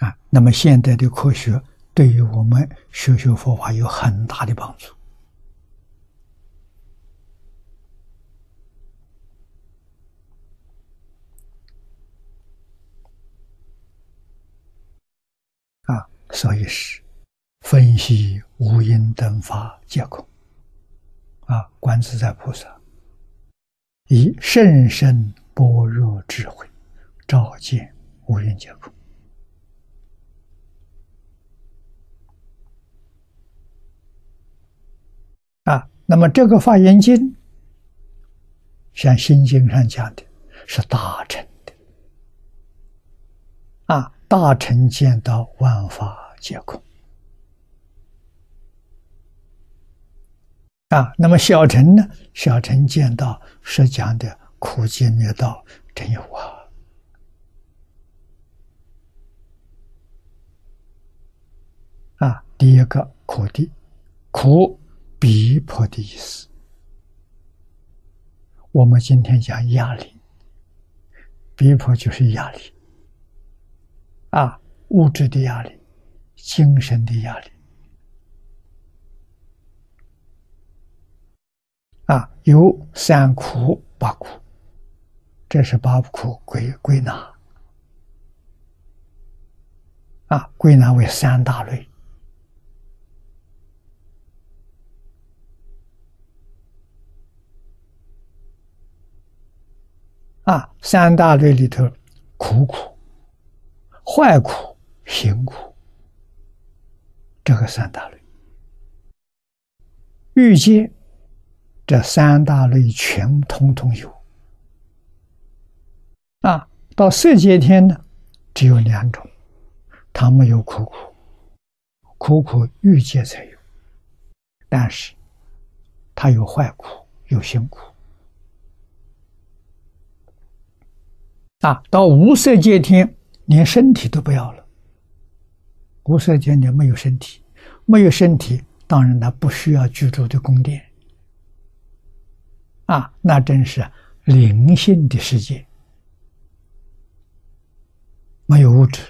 啊，那么现代的科学对于我们学学佛法有很大的帮助。啊，所以是分析无因等法皆空。啊，观自在菩萨以甚深般若智慧照见无因皆空。啊，那么这个《法言经》像《心经》上讲的，是大乘的。啊，大乘见到万法皆空。啊，那么小乘呢？小乘见到是讲的苦集灭道真有啊。啊，第一个苦的苦。逼迫的意思，我们今天讲压力，逼迫就是压力，啊，物质的压力，精神的压力，啊，有三苦八苦，这是八苦归归纳，啊，归纳为三大类。啊，三大类里头，苦苦、坏苦、行苦，这个三大类，欲界这三大类全通通有。啊，到色界天呢，只有两种，它没有苦苦，苦苦欲界才有，但是它有坏苦，有行苦。啊，到无色界天，连身体都不要了。无色界天没有身体，没有身体，当然他不需要居住的宫殿。啊，那真是灵性的世界，没有物质。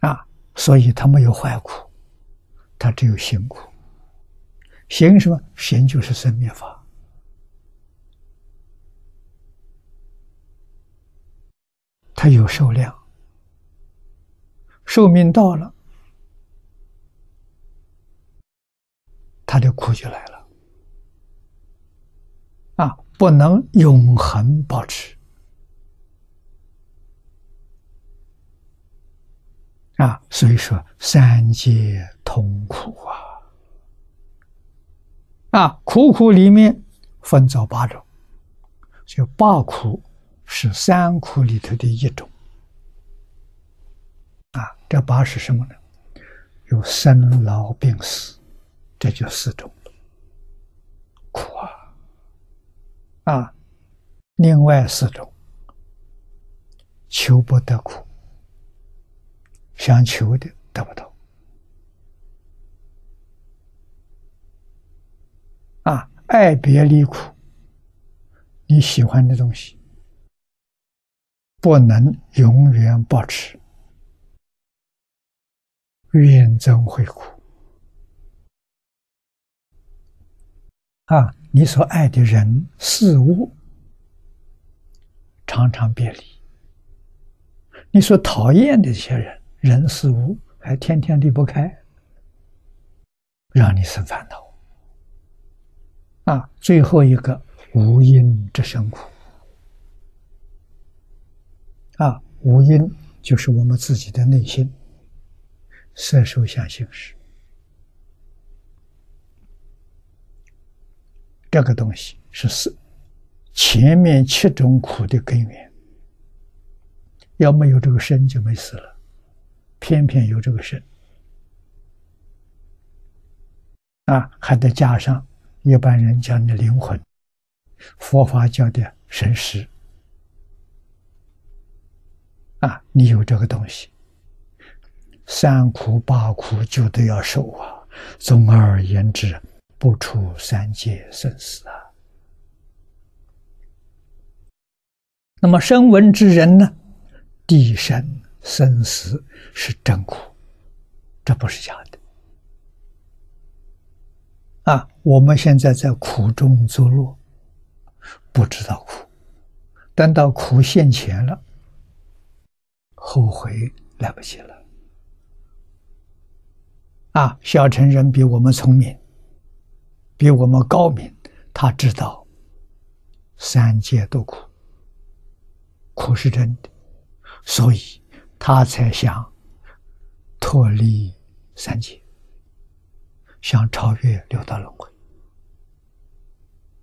啊，所以他没有坏苦，他只有行苦。行什么？行就是生灭法。它有寿量，寿命到了，他的苦就来了，啊，不能永恒保持，啊，所以说三界痛苦啊，啊，苦苦里面分走八种，就八苦。是三苦里头的一种，啊，这八是什么呢？有生老病死，这就四种苦啊，啊，另外四种求不得苦，想求的得不到，啊，爱别离苦，你喜欢的东西。不能永远保持，怨憎会苦啊！你所爱的人事物常常别离，你所讨厌的这些人人事物还天天离不开，让你生烦恼啊！最后一个无因之生苦。啊，无因就是我们自己的内心，色受想行识，这个东西是是前面七种苦的根源。要没有这个身，就没死了。偏偏有这个身，啊，还得加上一般人讲的灵魂，佛法教的神识。啊，你有这个东西，三苦八苦就都要受啊。总而言之，不出三界生死啊。那么声闻之人呢？地生生死是真苦，这不是假的。啊，我们现在在苦中作乐，不知道苦，等到苦现前了，后悔来不及了。啊，小乘人比我们聪明，比我们高明，他知道三界都苦，苦是真的，所以他才想脱离三界，想超越六道轮回。